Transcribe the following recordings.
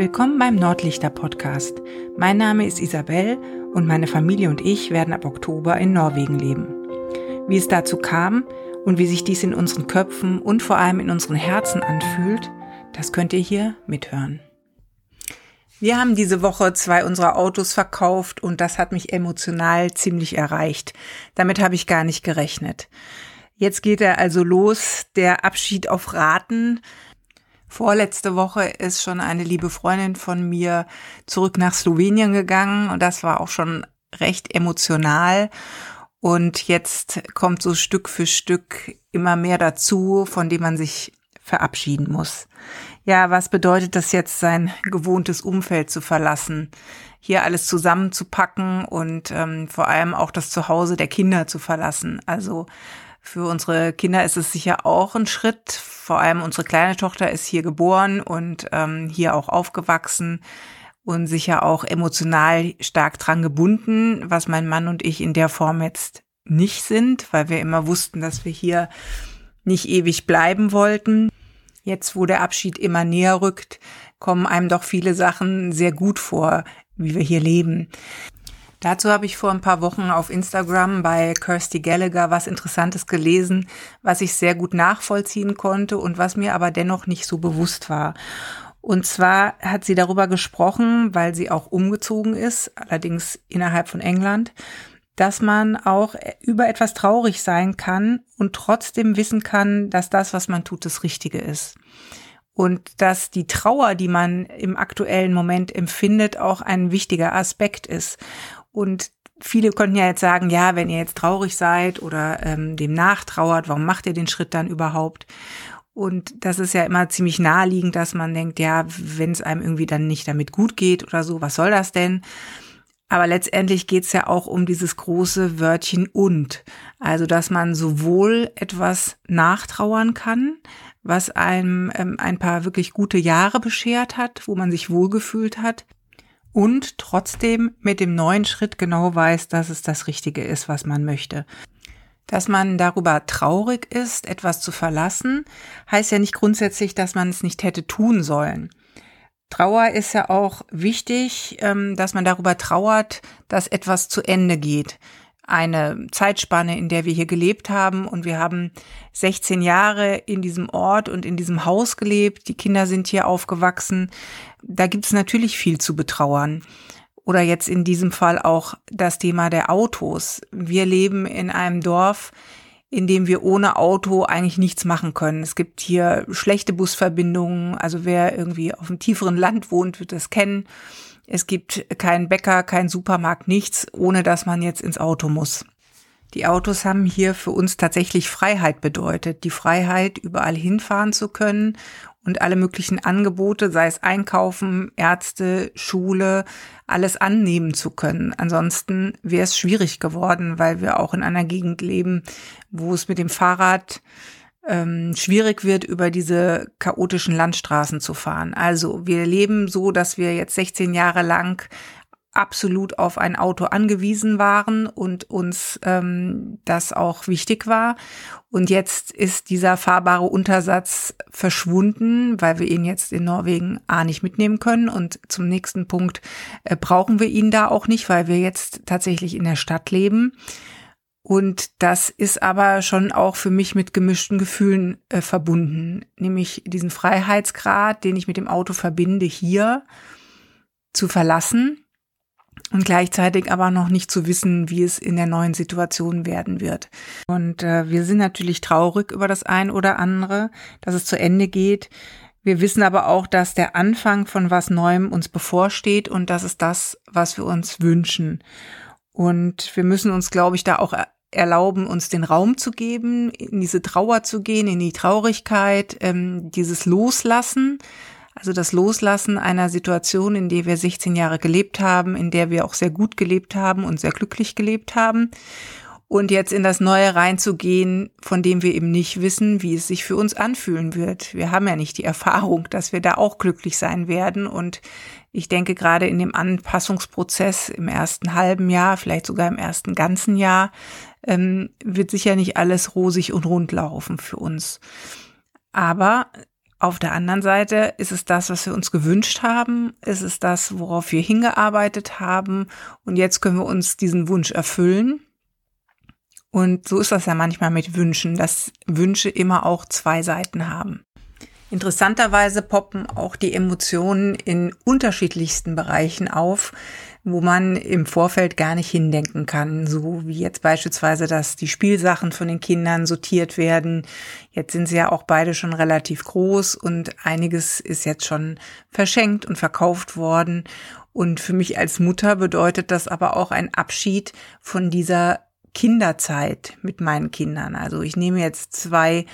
Willkommen beim Nordlichter Podcast. Mein Name ist Isabel und meine Familie und ich werden ab Oktober in Norwegen leben. Wie es dazu kam und wie sich dies in unseren Köpfen und vor allem in unseren Herzen anfühlt, das könnt ihr hier mithören. Wir haben diese Woche zwei unserer Autos verkauft und das hat mich emotional ziemlich erreicht. Damit habe ich gar nicht gerechnet. Jetzt geht er also los, der Abschied auf Raten. Vorletzte Woche ist schon eine liebe Freundin von mir zurück nach Slowenien gegangen und das war auch schon recht emotional. Und jetzt kommt so Stück für Stück immer mehr dazu, von dem man sich verabschieden muss. Ja, was bedeutet das jetzt, sein gewohntes Umfeld zu verlassen? Hier alles zusammenzupacken und ähm, vor allem auch das Zuhause der Kinder zu verlassen. Also für unsere Kinder ist es sicher auch ein Schritt. Vor allem unsere kleine Tochter ist hier geboren und ähm, hier auch aufgewachsen und sicher auch emotional stark dran gebunden, was mein Mann und ich in der Form jetzt nicht sind, weil wir immer wussten, dass wir hier nicht ewig bleiben wollten. Jetzt, wo der Abschied immer näher rückt, kommen einem doch viele Sachen sehr gut vor, wie wir hier leben. Dazu habe ich vor ein paar Wochen auf Instagram bei Kirsty Gallagher was Interessantes gelesen, was ich sehr gut nachvollziehen konnte und was mir aber dennoch nicht so bewusst war. Und zwar hat sie darüber gesprochen, weil sie auch umgezogen ist, allerdings innerhalb von England, dass man auch über etwas traurig sein kann und trotzdem wissen kann, dass das, was man tut, das Richtige ist. Und dass die Trauer, die man im aktuellen Moment empfindet, auch ein wichtiger Aspekt ist. Und viele konnten ja jetzt sagen, ja, wenn ihr jetzt traurig seid oder ähm, dem nachtrauert, warum macht ihr den Schritt dann überhaupt? Und das ist ja immer ziemlich naheliegend, dass man denkt, ja, wenn es einem irgendwie dann nicht damit gut geht oder so, was soll das denn? Aber letztendlich geht's ja auch um dieses große Wörtchen und. Also, dass man sowohl etwas nachtrauern kann, was einem ähm, ein paar wirklich gute Jahre beschert hat, wo man sich wohlgefühlt hat, und trotzdem mit dem neuen Schritt genau weiß, dass es das Richtige ist, was man möchte. Dass man darüber traurig ist, etwas zu verlassen, heißt ja nicht grundsätzlich, dass man es nicht hätte tun sollen. Trauer ist ja auch wichtig, ähm, dass man darüber trauert, dass etwas zu Ende geht eine Zeitspanne, in der wir hier gelebt haben. Und wir haben 16 Jahre in diesem Ort und in diesem Haus gelebt. Die Kinder sind hier aufgewachsen. Da gibt es natürlich viel zu betrauern. Oder jetzt in diesem Fall auch das Thema der Autos. Wir leben in einem Dorf, in dem wir ohne Auto eigentlich nichts machen können. Es gibt hier schlechte Busverbindungen. Also wer irgendwie auf einem tieferen Land wohnt, wird das kennen. Es gibt keinen Bäcker, keinen Supermarkt, nichts, ohne dass man jetzt ins Auto muss. Die Autos haben hier für uns tatsächlich Freiheit bedeutet. Die Freiheit, überall hinfahren zu können und alle möglichen Angebote, sei es Einkaufen, Ärzte, Schule, alles annehmen zu können. Ansonsten wäre es schwierig geworden, weil wir auch in einer Gegend leben, wo es mit dem Fahrrad ähm, schwierig wird, über diese chaotischen Landstraßen zu fahren. Also wir leben so, dass wir jetzt 16 Jahre lang absolut auf ein Auto angewiesen waren und uns ähm, das auch wichtig war. Und jetzt ist dieser fahrbare Untersatz verschwunden, weil wir ihn jetzt in Norwegen A nicht mitnehmen können. Und zum nächsten Punkt äh, brauchen wir ihn da auch nicht, weil wir jetzt tatsächlich in der Stadt leben. Und das ist aber schon auch für mich mit gemischten Gefühlen äh, verbunden, nämlich diesen Freiheitsgrad, den ich mit dem Auto verbinde, hier zu verlassen und gleichzeitig aber noch nicht zu wissen, wie es in der neuen Situation werden wird. Und äh, wir sind natürlich traurig über das ein oder andere, dass es zu Ende geht. Wir wissen aber auch, dass der Anfang von was Neuem uns bevorsteht und das ist das, was wir uns wünschen. Und wir müssen uns, glaube ich, da auch erlauben, uns den Raum zu geben, in diese Trauer zu gehen, in die Traurigkeit, ähm, dieses Loslassen, also das Loslassen einer Situation, in der wir 16 Jahre gelebt haben, in der wir auch sehr gut gelebt haben und sehr glücklich gelebt haben. Und jetzt in das Neue reinzugehen, von dem wir eben nicht wissen, wie es sich für uns anfühlen wird. Wir haben ja nicht die Erfahrung, dass wir da auch glücklich sein werden. Und ich denke, gerade in dem Anpassungsprozess im ersten halben Jahr, vielleicht sogar im ersten ganzen Jahr, ähm, wird sicher nicht alles rosig und rund laufen für uns. Aber Auf der anderen Seite ist es das, was wir uns gewünscht haben, ist es das, worauf wir hingearbeitet haben und jetzt können wir uns diesen Wunsch erfüllen. Und so ist das ja manchmal mit Wünschen, dass Wünsche immer auch zwei Seiten haben. Interessanterweise poppen auch die Emotionen in unterschiedlichsten Bereichen auf, wo man im Vorfeld gar nicht hindenken kann. So wie jetzt beispielsweise, dass die Spielsachen von den Kindern sortiert werden. Jetzt sind sie ja auch beide schon relativ groß und einiges ist jetzt schon verschenkt und verkauft worden. Und für mich als Mutter bedeutet das aber auch ein Abschied von dieser Kinderzeit mit meinen Kindern. Also ich nehme jetzt zwei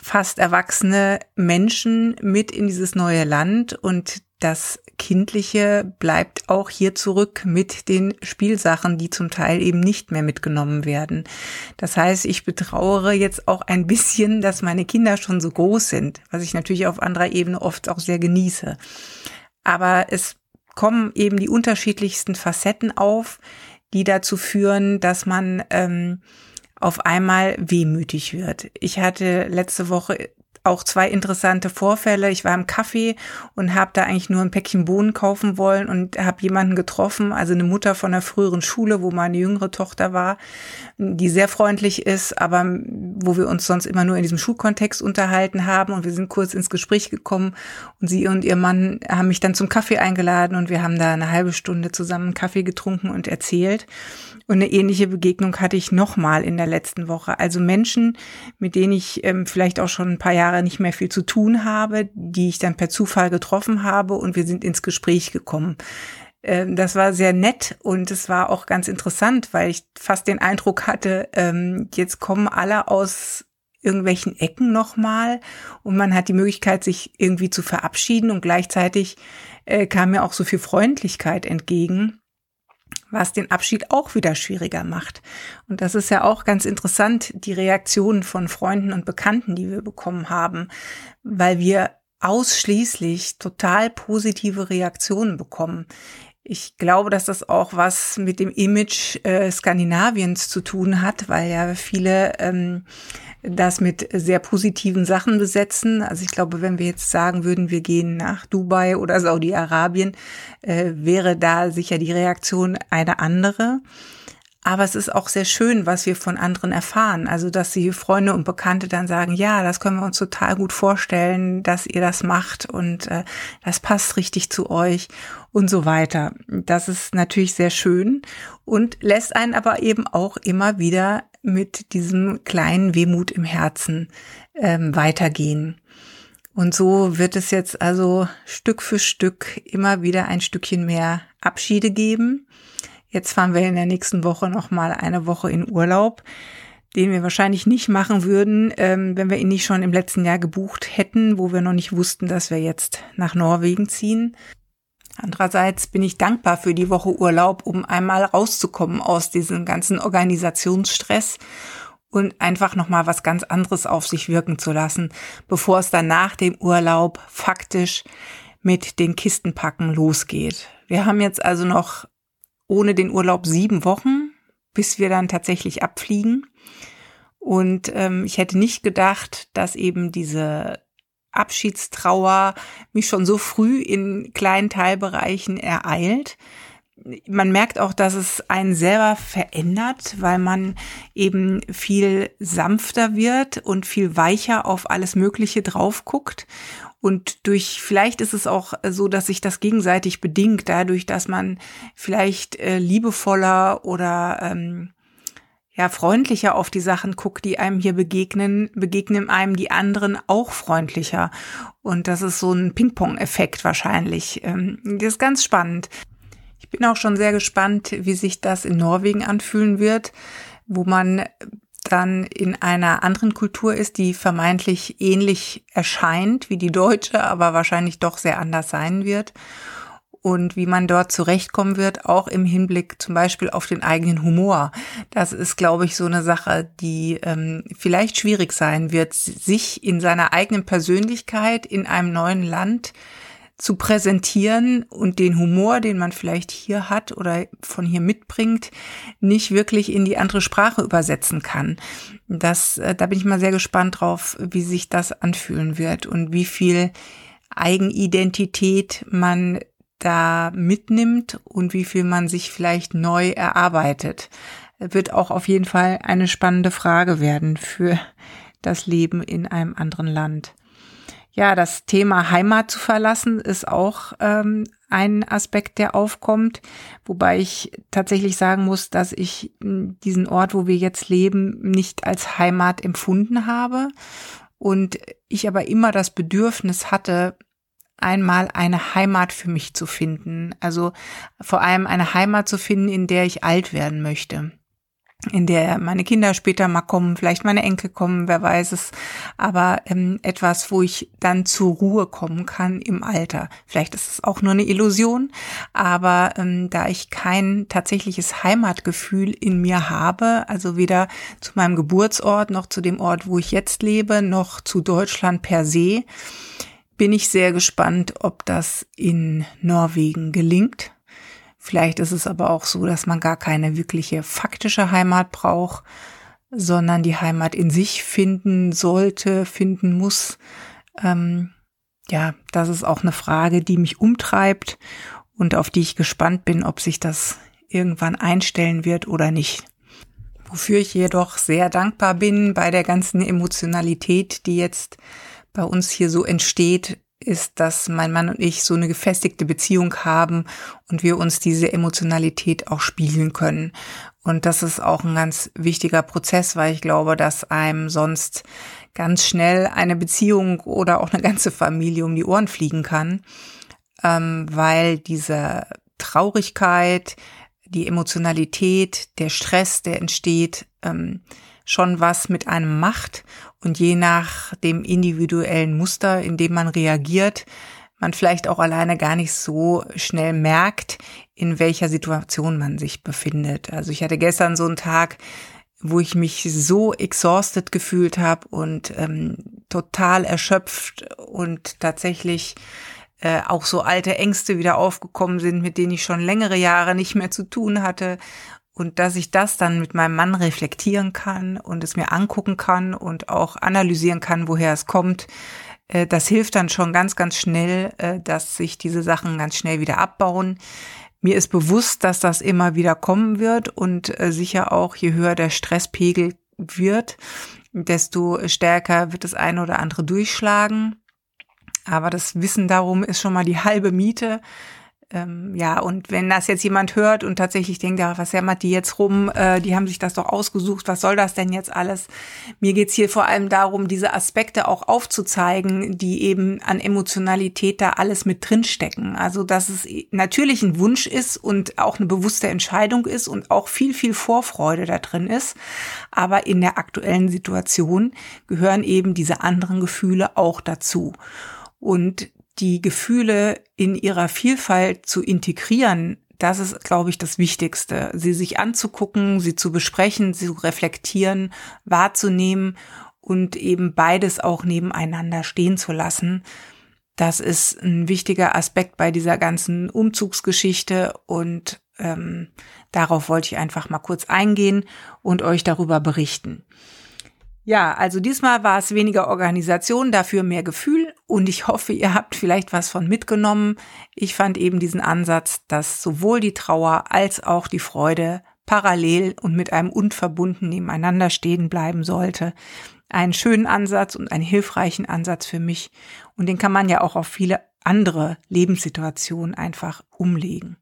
fast erwachsene Menschen mit in dieses neue Land und das Kindliche bleibt auch hier zurück mit den Spielsachen, die zum Teil eben nicht mehr mitgenommen werden. Das heißt, ich betrauere jetzt auch ein bisschen, dass meine Kinder schon so groß sind, was ich natürlich auf anderer Ebene oft auch sehr genieße. Aber es kommen eben die unterschiedlichsten Facetten auf, die dazu führen, dass man ähm, auf einmal wehmütig wird. Ich hatte letzte Woche auch zwei interessante Vorfälle. Ich war im Kaffee und habe da eigentlich nur ein Päckchen Bohnen kaufen wollen und habe jemanden getroffen, also eine Mutter von einer früheren Schule, wo meine jüngere Tochter war, die sehr freundlich ist, aber wo wir uns sonst immer nur in diesem Schulkontext unterhalten haben und wir sind kurz ins Gespräch gekommen und sie und ihr Mann haben mich dann zum Kaffee eingeladen und wir haben da eine halbe Stunde zusammen Kaffee getrunken und erzählt. Und eine ähnliche Begegnung hatte ich nochmal in der letzten Woche. Also Menschen, mit denen ich ähm, vielleicht auch schon ein paar Jahre nicht mehr viel zu tun habe, die ich dann per Zufall getroffen habe und wir sind ins Gespräch gekommen. Ähm, das war sehr nett und es war auch ganz interessant, weil ich fast den Eindruck hatte, ähm, jetzt kommen alle aus irgendwelchen Ecken nochmal und man hat die Möglichkeit, sich irgendwie zu verabschieden und gleichzeitig äh, kam mir auch so viel Freundlichkeit entgegen was den Abschied auch wieder schwieriger macht. Und das ist ja auch ganz interessant, die Reaktionen von Freunden und Bekannten, die wir bekommen haben, weil wir ausschließlich total positive Reaktionen bekommen. Ich glaube, dass das auch was mit dem Image äh, Skandinaviens zu tun hat, weil ja viele ähm, das mit sehr positiven Sachen besetzen. Also ich glaube, wenn wir jetzt sagen würden, wir gehen nach Dubai oder Saudi-Arabien, äh, wäre da sicher die Reaktion eine andere. Aber es ist auch sehr schön, was wir von anderen erfahren. Also, dass die Freunde und Bekannte dann sagen, ja, das können wir uns total gut vorstellen, dass ihr das macht und äh, das passt richtig zu euch und so weiter. Das ist natürlich sehr schön und lässt einen aber eben auch immer wieder mit diesem kleinen Wehmut im Herzen ähm, weitergehen. Und so wird es jetzt also Stück für Stück immer wieder ein Stückchen mehr Abschiede geben. Jetzt fahren wir in der nächsten Woche noch mal eine Woche in Urlaub, den wir wahrscheinlich nicht machen würden, ähm, wenn wir ihn nicht schon im letzten Jahr gebucht hätten, wo wir noch nicht wussten, dass wir jetzt nach Norwegen ziehen. Andererseits bin ich dankbar für die Woche Urlaub, um einmal rauszukommen aus diesem ganzen Organisationsstress und einfach noch mal was ganz anderes auf sich wirken zu lassen, bevor es dann nach dem Urlaub faktisch mit den Kistenpacken losgeht. Wir haben jetzt also noch ohne den Urlaub sieben Wochen, bis wir dann tatsächlich abfliegen. Und ähm, ich hätte nicht gedacht, dass eben diese Abschiedstrauer mich schon so früh in kleinen Teilbereichen ereilt. Man merkt auch, dass es einen selber verändert, weil man eben viel sanfter wird und viel weicher auf alles Mögliche drauf guckt. Und durch, vielleicht ist es auch so, dass sich das gegenseitig bedingt, dadurch, dass man vielleicht äh, liebevoller oder ähm, ja freundlicher auf die Sachen guckt, die einem hier begegnen, begegnen einem die anderen auch freundlicher. Und das ist so ein Ping-Pong-Effekt wahrscheinlich. Ähm, das ist ganz spannend. Bin auch schon sehr gespannt, wie sich das in Norwegen anfühlen wird, wo man dann in einer anderen Kultur ist, die vermeintlich ähnlich erscheint wie die deutsche, aber wahrscheinlich doch sehr anders sein wird und wie man dort zurechtkommen wird, auch im Hinblick zum Beispiel auf den eigenen Humor. Das ist, glaube ich, so eine Sache, die ähm, vielleicht schwierig sein wird, sich in seiner eigenen Persönlichkeit in einem neuen Land zu präsentieren und den Humor, den man vielleicht hier hat oder von hier mitbringt, nicht wirklich in die andere Sprache übersetzen kann. Das, äh, da bin ich mal sehr gespannt drauf, wie sich das anfühlen wird und wie viel Eigenidentität man da mitnimmt und wie viel man sich vielleicht neu erarbeitet. Wird auch auf jeden Fall eine spannende Frage werden für das Leben in einem anderen Land. Ja, das Thema Heimat zu verlassen ist auch ähm, ein Aspekt, der aufkommt, wobei ich tatsächlich sagen muss, dass ich hm, diesen Ort, wo wir jetzt leben, nicht als Heimat empfunden habe. Und ich aber immer das Bedürfnis hatte, einmal eine Heimat für mich zu finden. Also vor allem eine Heimat zu finden, in der ich alt werden möchte in der meine Kinder später mal kommen, vielleicht meine Enkel kommen, wer weiß es, aber ähm, etwas, wo ich dann zur Ruhe kommen kann im Alter. Vielleicht ist es auch nur eine Illusion, aber ähm, da ich kein tatsächliches Heimatgefühl in mir habe, also weder zu meinem Geburtsort noch zu dem Ort, wo ich jetzt lebe, noch zu Deutschland per se, bin ich sehr gespannt, ob das in Norwegen gelingt Vielleicht ist es aber auch so, dass man gar keine wirkliche faktische Heimat braucht, sondern die Heimat in sich finden sollte, finden muss. Ähm, ja, das ist auch eine Frage, die mich umtreibt und auf die ich gespannt bin, ob sich das irgendwann einstellen wird oder nicht. Wofür ich jedoch sehr dankbar bin bei der ganzen Emotionalität, die jetzt bei uns hier so entsteht, ist, dass mein Mann und ich so eine gefestigte Beziehung haben und wir uns diese Emotionalität auch spiegeln können. Und das ist auch ein ganz wichtiger Prozess, weil ich glaube, dass einem sonst ganz schnell eine Beziehung oder auch eine ganze Familie um die Ohren fliegen kann, ähm, weil diese Traurigkeit, die Emotionalität, der Stress, der entsteht, ähm, schon was mit einem macht und je nach dem individuellen Muster, in dem man reagiert, man vielleicht auch alleine gar nicht so schnell merkt, in welcher Situation man sich befindet. Also ich hatte gestern so einen Tag, wo ich mich so exhausted gefühlt habe und ähm, total erschöpft und tatsächlich äh, auch so alte Ängste wieder aufgekommen sind, mit denen ich schon längere Jahre nicht mehr zu tun hatte und dass ich das dann mit meinem Mann reflektieren kann und es mir angucken kann und auch analysieren kann, woher es kommt, äh, das hilft dann schon ganz, ganz schnell, äh, dass sich diese Sachen ganz schnell wieder abbauen. Mir ist bewusst, dass das immer wieder kommen wird und äh, sicher auch, je höher der Stresspegel wird, desto stärker wird das eine oder andere durchschlagen. Aber das Wissen darum ist schon mal die halbe Miete ähm, ja, und wenn das jetzt jemand hört und tatsächlich denkt, ja, was jammert die jetzt rum, äh, die haben sich das doch ausgesucht, was soll das denn jetzt alles? Mir geht's hier vor allem darum, diese Aspekte auch aufzuzeigen, die eben an Emotionalität da alles mit drinstecken. Also, dass es natürlich ein Wunsch ist und auch eine bewusste Entscheidung ist und auch viel, viel Vorfreude da drin ist. Aber in der aktuellen Situation gehören eben diese anderen Gefühle auch dazu. Und die Gefühle in ihrer Vielfalt zu integrieren, das ist, glaube ich, das Wichtigste. Sie sich anzugucken, sie zu besprechen, sie zu reflektieren, wahrzunehmen und eben beides auch nebeneinander stehen zu lassen. Das ist ein wichtiger Aspekt bei dieser ganzen Umzugsgeschichte und ähm, darauf wollte ich einfach mal kurz eingehen und euch darüber berichten. Ja, also diesmal war es weniger Organisation, dafür mehr Gefühl und ich hoffe, ihr habt vielleicht was von mitgenommen. Ich fand eben diesen Ansatz, dass sowohl die Trauer als auch die Freude parallel und mit einem unverbunden nebeneinander stehen bleiben sollte. Einen schönen Ansatz und einen hilfreichen Ansatz für mich und den kann man ja auch auf viele andere Lebenssituationen einfach umlegen.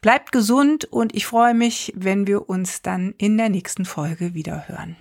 Bleibt gesund und ich freue mich, wenn wir uns dann in der nächsten Folge wieder hören.